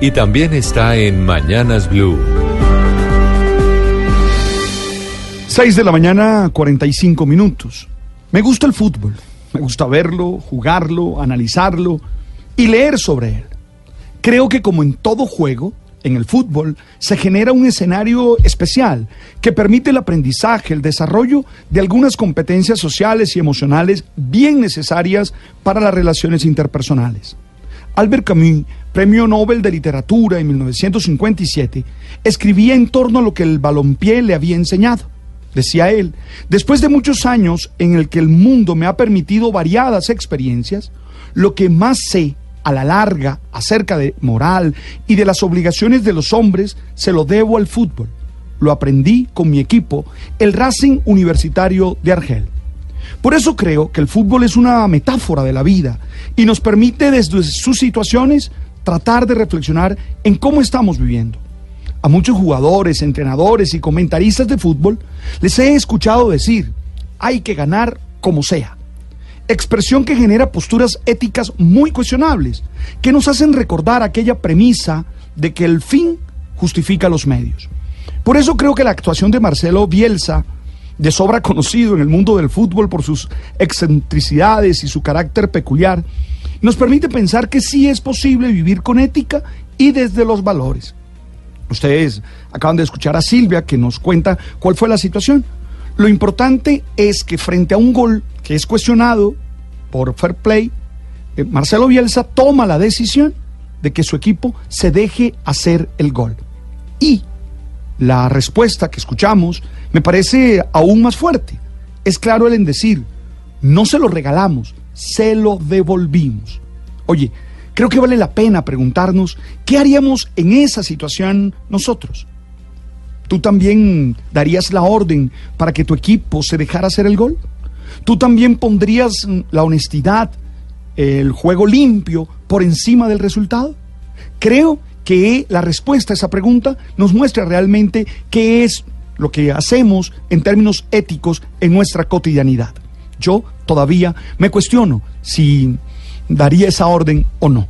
y también está en Mañanas Blue. 6 de la mañana, 45 minutos. Me gusta el fútbol. Me gusta verlo, jugarlo, analizarlo y leer sobre él. Creo que como en todo juego, en el fútbol, se genera un escenario especial que permite el aprendizaje, el desarrollo de algunas competencias sociales y emocionales bien necesarias para las relaciones interpersonales. Albert Camus, premio Nobel de Literatura en 1957, escribía en torno a lo que el balompié le había enseñado. Decía él, después de muchos años en el que el mundo me ha permitido variadas experiencias, lo que más sé a la larga acerca de moral y de las obligaciones de los hombres se lo debo al fútbol. Lo aprendí con mi equipo, el Racing Universitario de Argel. Por eso creo que el fútbol es una metáfora de la vida y nos permite desde sus situaciones tratar de reflexionar en cómo estamos viviendo. A muchos jugadores, entrenadores y comentaristas de fútbol les he escuchado decir, hay que ganar como sea. Expresión que genera posturas éticas muy cuestionables, que nos hacen recordar aquella premisa de que el fin justifica los medios. Por eso creo que la actuación de Marcelo Bielsa, de sobra conocido en el mundo del fútbol por sus excentricidades y su carácter peculiar, nos permite pensar que sí es posible vivir con ética y desde los valores. Ustedes acaban de escuchar a Silvia que nos cuenta cuál fue la situación. Lo importante es que frente a un gol que es cuestionado por fair play, eh, Marcelo Bielsa toma la decisión de que su equipo se deje hacer el gol. La respuesta que escuchamos me parece aún más fuerte. Es claro el en decir, no se lo regalamos, se lo devolvimos. Oye, creo que vale la pena preguntarnos qué haríamos en esa situación nosotros. ¿Tú también darías la orden para que tu equipo se dejara hacer el gol? ¿Tú también pondrías la honestidad, el juego limpio por encima del resultado? Creo que la respuesta a esa pregunta nos muestra realmente qué es lo que hacemos en términos éticos en nuestra cotidianidad. Yo todavía me cuestiono si daría esa orden o no.